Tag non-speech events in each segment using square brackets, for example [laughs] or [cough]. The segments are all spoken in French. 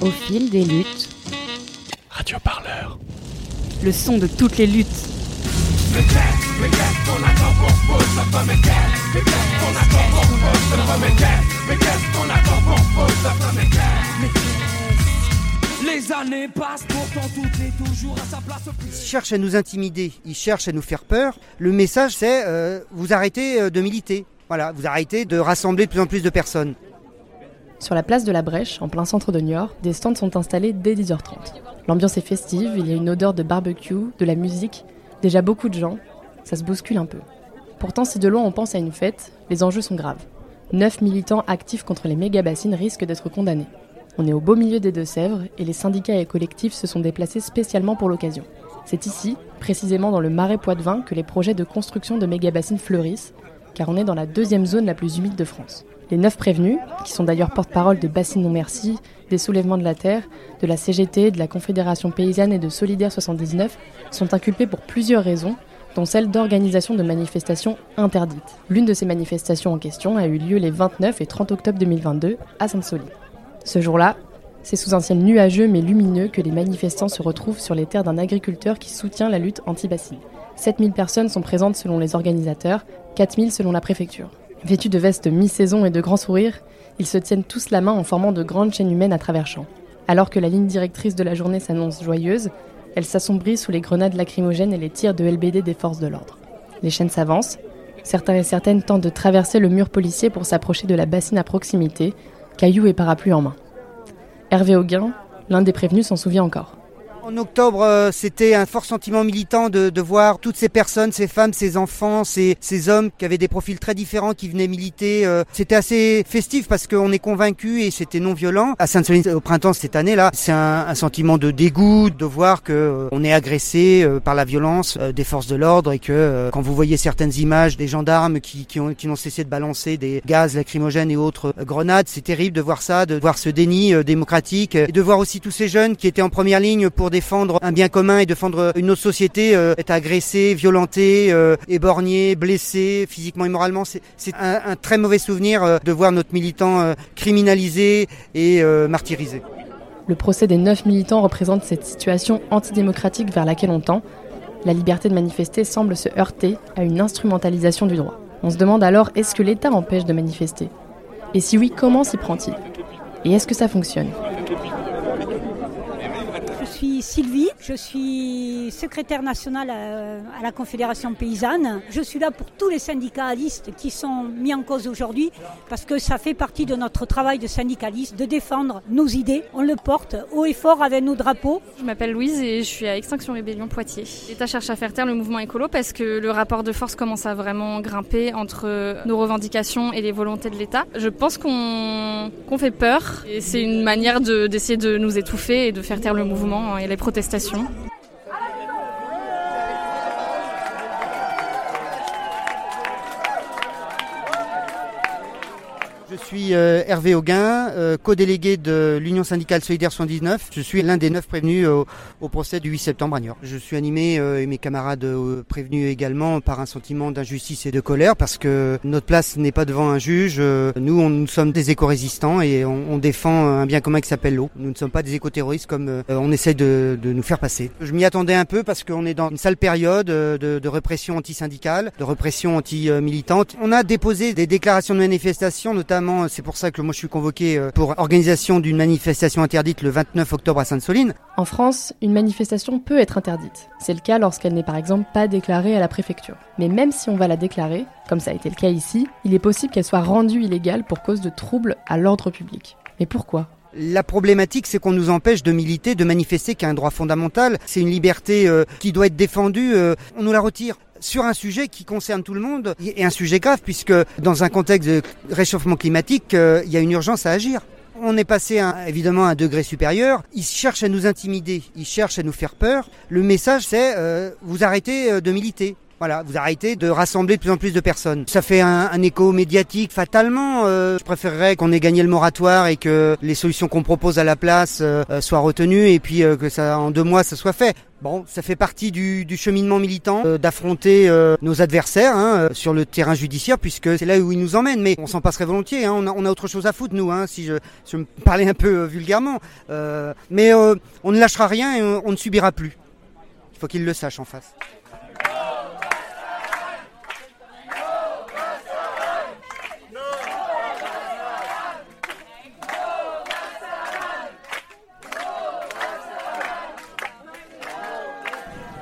Au fil des luttes. Radio Parleur. Le son de toutes les luttes. Les années passent, pourtant tout est toujours à sa place. Ils cherchent à nous intimider, ils cherchent à nous faire peur. Le message c'est euh, vous arrêtez euh, de militer. Voilà, vous arrêtez de rassembler de plus en plus de personnes. Sur la place de la Brèche, en plein centre de Niort, des stands sont installés dès 10h30. L'ambiance est festive, il y a une odeur de barbecue, de la musique, déjà beaucoup de gens, ça se bouscule un peu. Pourtant, si de loin on pense à une fête, les enjeux sont graves. Neuf militants actifs contre les méga-bassines risquent d'être condamnés. On est au beau milieu des Deux-Sèvres et les syndicats et collectifs se sont déplacés spécialement pour l'occasion. C'est ici, précisément dans le marais Poitevin, que les projets de construction de méga-bassines fleurissent, car on est dans la deuxième zone la plus humide de France. Les neuf prévenus, qui sont d'ailleurs porte-parole de Bassines Non Merci, des Soulèvements de la Terre, de la CGT, de la Confédération Paysanne et de Solidaire 79, sont inculpés pour plusieurs raisons, dont celle d'organisation de manifestations interdites. L'une de ces manifestations en question a eu lieu les 29 et 30 octobre 2022 à Sainte-Soline. Ce jour-là, c'est sous un ciel nuageux mais lumineux que les manifestants se retrouvent sur les terres d'un agriculteur qui soutient la lutte anti-bassine. 7000 personnes sont présentes selon les organisateurs, 4000 selon la préfecture. Vêtus de vestes mi-saison et de grands sourires, ils se tiennent tous la main en formant de grandes chaînes humaines à travers champs. Alors que la ligne directrice de la journée s'annonce joyeuse, elle s'assombrit sous les grenades lacrymogènes et les tirs de LBD des forces de l'ordre. Les chaînes s'avancent, certains et certaines tentent de traverser le mur policier pour s'approcher de la bassine à proximité, cailloux et parapluie en main. Hervé Auguin, l'un des prévenus, s'en souvient encore. En octobre, euh, c'était un fort sentiment militant de, de, voir toutes ces personnes, ces femmes, ces enfants, ces, ces, hommes qui avaient des profils très différents qui venaient militer. Euh, c'était assez festif parce qu'on est convaincu et c'était non violent. À Sainte-Soline au printemps cette année-là, c'est un, un, sentiment de dégoût de voir que euh, on est agressé par la violence des forces de l'ordre et que quand vous voyez certaines images des gendarmes qui, qui, ont, qui n'ont cessé de balancer des gaz lacrymogènes et autres grenades, c'est terrible de voir ça, de voir ce déni démocratique et de voir aussi tous ces jeunes qui étaient en première ligne pour défendre un bien commun et défendre une autre société, euh, être agressé, violenté, euh, éborgné, blessé physiquement et moralement. C'est un, un, très mauvais souvenir euh, de voir notre militant euh, criminalisé et euh, martyrisé. Le procès des neuf militants représente cette situation antidémocratique vers laquelle on tend. La liberté de manifester semble se heurter à une instrumentalisation du droit. On se demande alors est-ce que l'État empêche de manifester? Et si oui, comment s'y prend-il? Et est-ce que ça fonctionne? Sylvie, je suis secrétaire nationale à, la Confédération paysanne. Je suis là pour tous les syndicalistes qui sont mis en cause aujourd'hui parce que ça fait partie de notre travail de syndicaliste de défendre nos idées. On le porte haut et fort avec nos drapeaux. Je m'appelle Louise et je suis à Extinction Rébellion Poitiers. L'État cherche à faire taire le mouvement écolo parce que le rapport de force commence à vraiment grimper entre nos revendications et les volontés de l'État. Je pense qu'on qu fait peur et c'est une manière d'essayer de, nous étouffer et de faire taire le mouvement les protestations. Suis euh, Hervé Auguin, euh, co-délégué de l'Union syndicale solidaire 79. Je suis l'un des neuf prévenus au, au, procès du 8 septembre à Niort. Je suis animé, euh, et mes camarades prévenus également, par un sentiment d'injustice et de colère parce que notre place n'est pas devant un juge. nous, on, nous sommes des éco-résistants et on, on, défend un bien commun qui s'appelle l'eau. Nous ne sommes pas des éco-terroristes comme on essaie de, de, nous faire passer. Je m'y attendais un peu parce qu'on est dans une sale période de, de répression anti-syndicale, de répression anti-militante. On a déposé des déclarations de manifestation, notamment c'est pour ça que moi je suis convoqué euh, pour organisation d'une manifestation interdite le 29 octobre à Sainte-Soline. En France, une manifestation peut être interdite. C'est le cas lorsqu'elle n'est par exemple pas déclarée à la préfecture. Mais même si on va la déclarer, comme ça a été le cas ici, il est possible qu'elle soit rendue illégale pour cause de troubles à l'ordre public. Mais pourquoi? La problématique, c'est qu'on nous empêche de militer, de manifester, qui est un droit fondamental. C'est une liberté euh, qui doit être défendue. Euh, on nous la retire sur un sujet qui concerne tout le monde et un sujet grave puisque dans un contexte de réchauffement climatique, euh, il y a une urgence à agir. On est passé évidemment à un degré supérieur. Ils cherchent à nous intimider, ils cherchent à nous faire peur. Le message, c'est euh, vous arrêtez de militer. Voilà, vous arrêtez de rassembler de plus en plus de personnes. Ça fait un, un écho médiatique fatalement. Euh, je préférerais qu'on ait gagné le moratoire et que les solutions qu'on propose à la place euh, euh, soient retenues et puis euh, que ça en deux mois ça soit fait. Bon, ça fait partie du, du cheminement militant euh, d'affronter euh, nos adversaires hein, euh, sur le terrain judiciaire puisque c'est là où ils nous emmènent. Mais on s'en passerait volontiers. Hein, on, a, on a autre chose à foutre nous, hein, si je, je me parlais un peu euh, vulgairement. Mais on ne lâchera rien et on ne subira plus. Il faut qu'ils le sachent en face.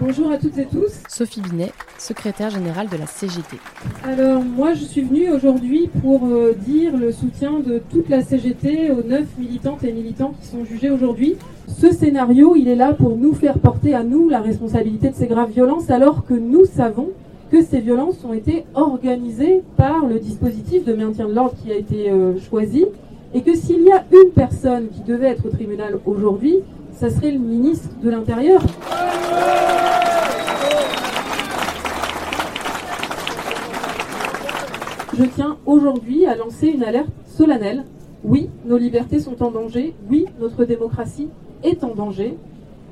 Bonjour à toutes et tous. Sophie Binet, secrétaire générale de la CGT. Alors moi je suis venue aujourd'hui pour euh, dire le soutien de toute la CGT aux neuf militantes et militants qui sont jugés aujourd'hui. Ce scénario, il est là pour nous faire porter à nous la responsabilité de ces graves violences alors que nous savons que ces violences ont été organisées par le dispositif de maintien de l'ordre qui a été euh, choisi et que s'il y a une personne qui devait être au tribunal aujourd'hui, ça serait le ministre de l'Intérieur. Je tiens aujourd'hui à lancer une alerte solennelle. Oui, nos libertés sont en danger. Oui, notre démocratie est en danger.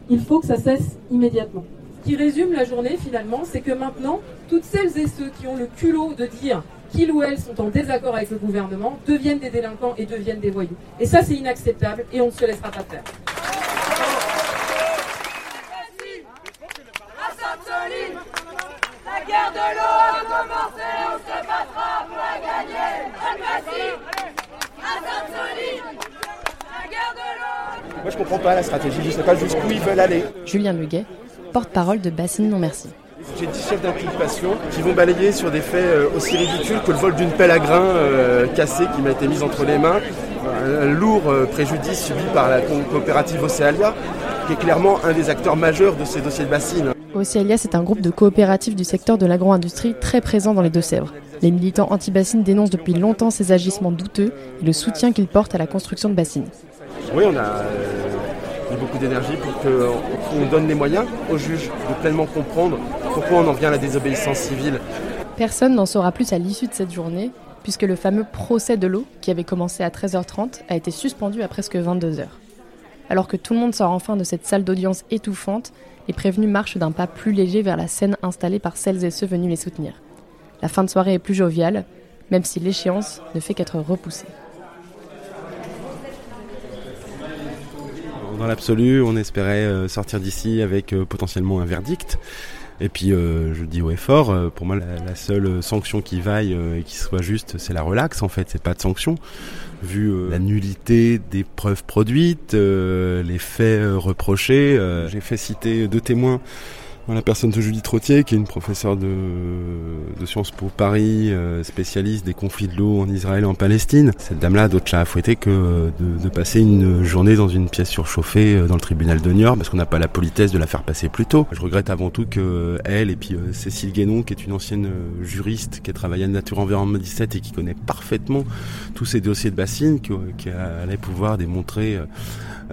Il faut que ça cesse immédiatement. Ce qui résume la journée finalement, c'est que maintenant, toutes celles et ceux qui ont le culot de dire qu'ils ou elles sont en désaccord avec le gouvernement deviennent des délinquants et deviennent des voyous. Et ça, c'est inacceptable et on ne se laissera pas faire. La guerre de l'eau a commencé, on se battra pour la gagner. Al-Massi, Assad Solide, la guerre de l'eau. Moi, je comprends pas la stratégie. Je sais pas jusqu'où ils veulent aller. Julien Muguet, porte-parole de Bassine Non Merci. J'ai 10 chefs d'inculpation qui vont balayer sur des faits euh, aussi ridicules que le vol d'une pelle à grains euh, cassée qui m'a été mise entre les mains. Un lourd euh, préjudice subi par la co- coopérative Océalia, qui est clairement un des acteurs majeurs de ces dossiers de bassine. Océalia, c'est un groupe de coopératifs du secteur de l'agro-industrie très présent dans les Deux-Sèvres. Les militants anti-bassines dénoncent depuis longtemps ces agissements douteux et le soutien qu'ils portent à la construction de bassines. Oui, on a euh, mis beaucoup d'énergie pour qu'on donne les moyens aux juges de pleinement comprendre pourquoi on en vient à la désobéissance civile. Personne n'en saura plus à l'issue de cette journée, puisque le fameux procès de l'eau, qui avait commencé à 13h30, a été suspendu à presque 22h. Alors que tout le monde sort enfin de cette salle d'audience étouffante, les prévenus marchent d'un pas plus léger vers la scène installée par celles et ceux venus les soutenir. La fin de soirée est plus joviale, même si l'échéance ne fait qu'être repoussée. Dans l'absolu, on espérait euh, sortir d'ici avec euh, potentiellement un verdict. Et puis, euh, je dis et fort, euh, pour moi, la, seule sanction qui vaille euh, et qui soit juste, c'est la relaxe, en fait. C'est pas de sanction. Vu la nullité des preuves produites, les faits reprochés, j'ai fait citer deux témoins la personne de Julie Trottier, qui est une professeure de, de Sciences Po Paris, euh, spécialiste des conflits de l'eau en Israël et en Palestine. Cette dame-là a d'autres chats à que euh, de, de passer une journée dans une pièce surchauffée euh, dans le tribunal de Niort, parce qu'on n'a pas la politesse de la faire passer plus tôt. Je regrette avant tout que euh, elle et puis euh, Cécile Guénon, qui est une ancienne juriste qui a travaillé à Nature Environnement 17 et qui connaît parfaitement tous ces dossiers de bassines, qui allait pouvoir démontrer euh,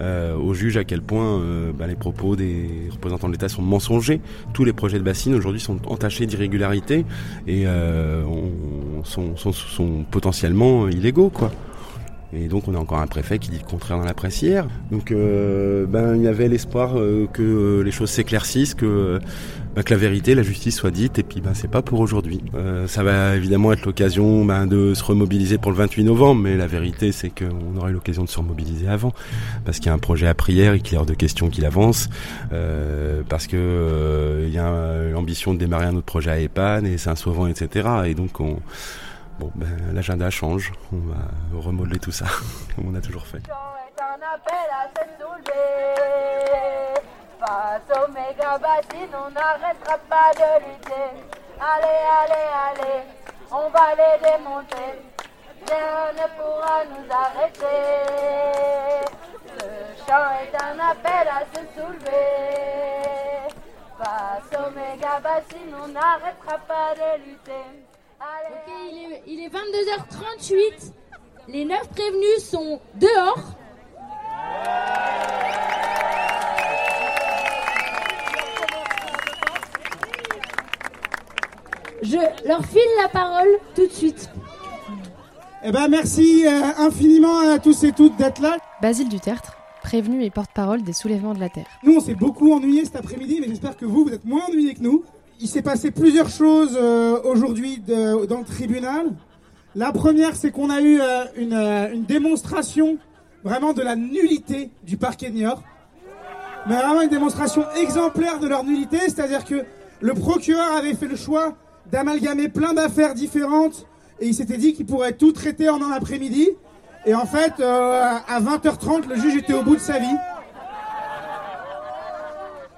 euh, aux juges à quel point euh, bah, les propos des représentants de l'État sont mensongers. Tous les projets de bassines aujourd'hui sont entachés d'irrégularités et euh, on- sont, sont, sont potentiellement illégaux, quoi. Et donc on a encore un préfet qui dit le contraire dans la presse hier. Donc euh, ben il y avait l'espoir euh, que euh, les choses s'éclaircissent, que, ben, que la vérité, la justice soit dite. Et puis ben c'est pas pour aujourd'hui. Euh, ça va évidemment être l'occasion ben, de se remobiliser pour le 28 novembre, mais la vérité c'est qu'on aura eu l'occasion de se remobiliser avant, parce qu'il y a un projet à prière et qu'il est hors de question qu'il avance, euh, parce que euh, il y a l'ambition de démarrer un autre projet à EPAN et c'est un sauvant, etc. Et donc on Bon, ben, l'agenda change. On va remodeler tout ça, [laughs] comme on a toujours fait. Face aux méga on n'arrêtera pas de lutter. Allez, allez, allez, on va les démonter. Rien ne pourra nous arrêter. Ce chant est un appel à se soulever. Face aux méga bassines, on n'arrêtera pas de lutter. Allez, Ok, il est, il est 22h38. Les neuf prévenus sont dehors. Je leur file la parole tout de suite. Eh ben merci euh, infiniment à tous et toutes d'être là. Basile Dutertre, prévenu et porte-parole des soulèvements de la Terre. Nous, on s'est beaucoup ennuyés cet après-midi, mais j'espère que vous, vous êtes moins ennuyés que nous. Il s'est passé plusieurs choses euh, aujourd'hui dans le tribunal. La première, c'est qu'on a eu euh, une, euh, une démonstration vraiment de la nullité du parquet de Niort. Mais vraiment une démonstration exemplaire de leur nullité, c'est-à-dire que le procureur avait fait le choix d'amalgamer plein d'affaires différentes et il s'était dit qu'il pourrait tout traiter en un après-midi. Et en fait, euh, à 20h30, le juge était au bout de sa vie.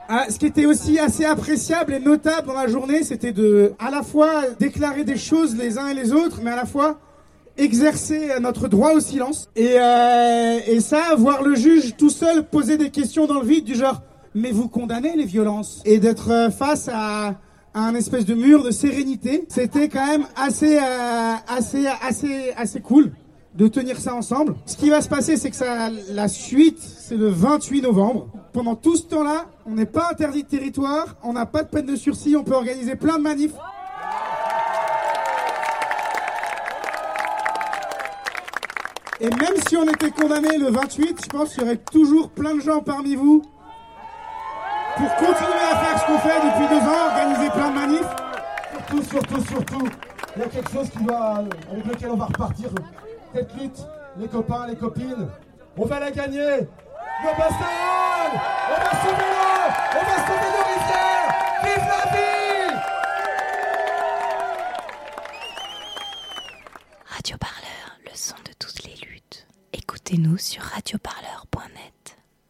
Ah, ce qui était aussi assez appréciable et notable dans la journée, c'était de à la fois déclarer des choses les uns et les autres, mais à la fois exercer notre droit au silence. Et, euh, et ça, voir le juge tout seul poser des questions dans le vide du genre mais vous condamnez les violences? Et d'être euh, face à, à un espèce de mur de sérénité, c'était quand même assez euh, assez assez assez cool de tenir ça ensemble. Ce qui va se passer, c'est que ça, la suite, c'est le 28 novembre. Pendant tout ce temps-là, on n'est pas interdit de territoire, on n'a pas de peine de sursis, on peut organiser plein de manifs. Et même si on était condamné le 28, je pense qu'il y aurait toujours plein de gens parmi vous pour continuer à faire ce qu'on fait depuis deux ans, organiser plein de manifs. Surtout, surtout, surtout, il y a quelque chose qui va, avec lequel on va repartir. Tête lutte, les copains, les copines. On va la gagner. Le Bastard On va sauver l'eau On va sauver Vive la vie Radio Parleur, le son de toutes les luttes. Écoutez-nous sur radioparleur.com.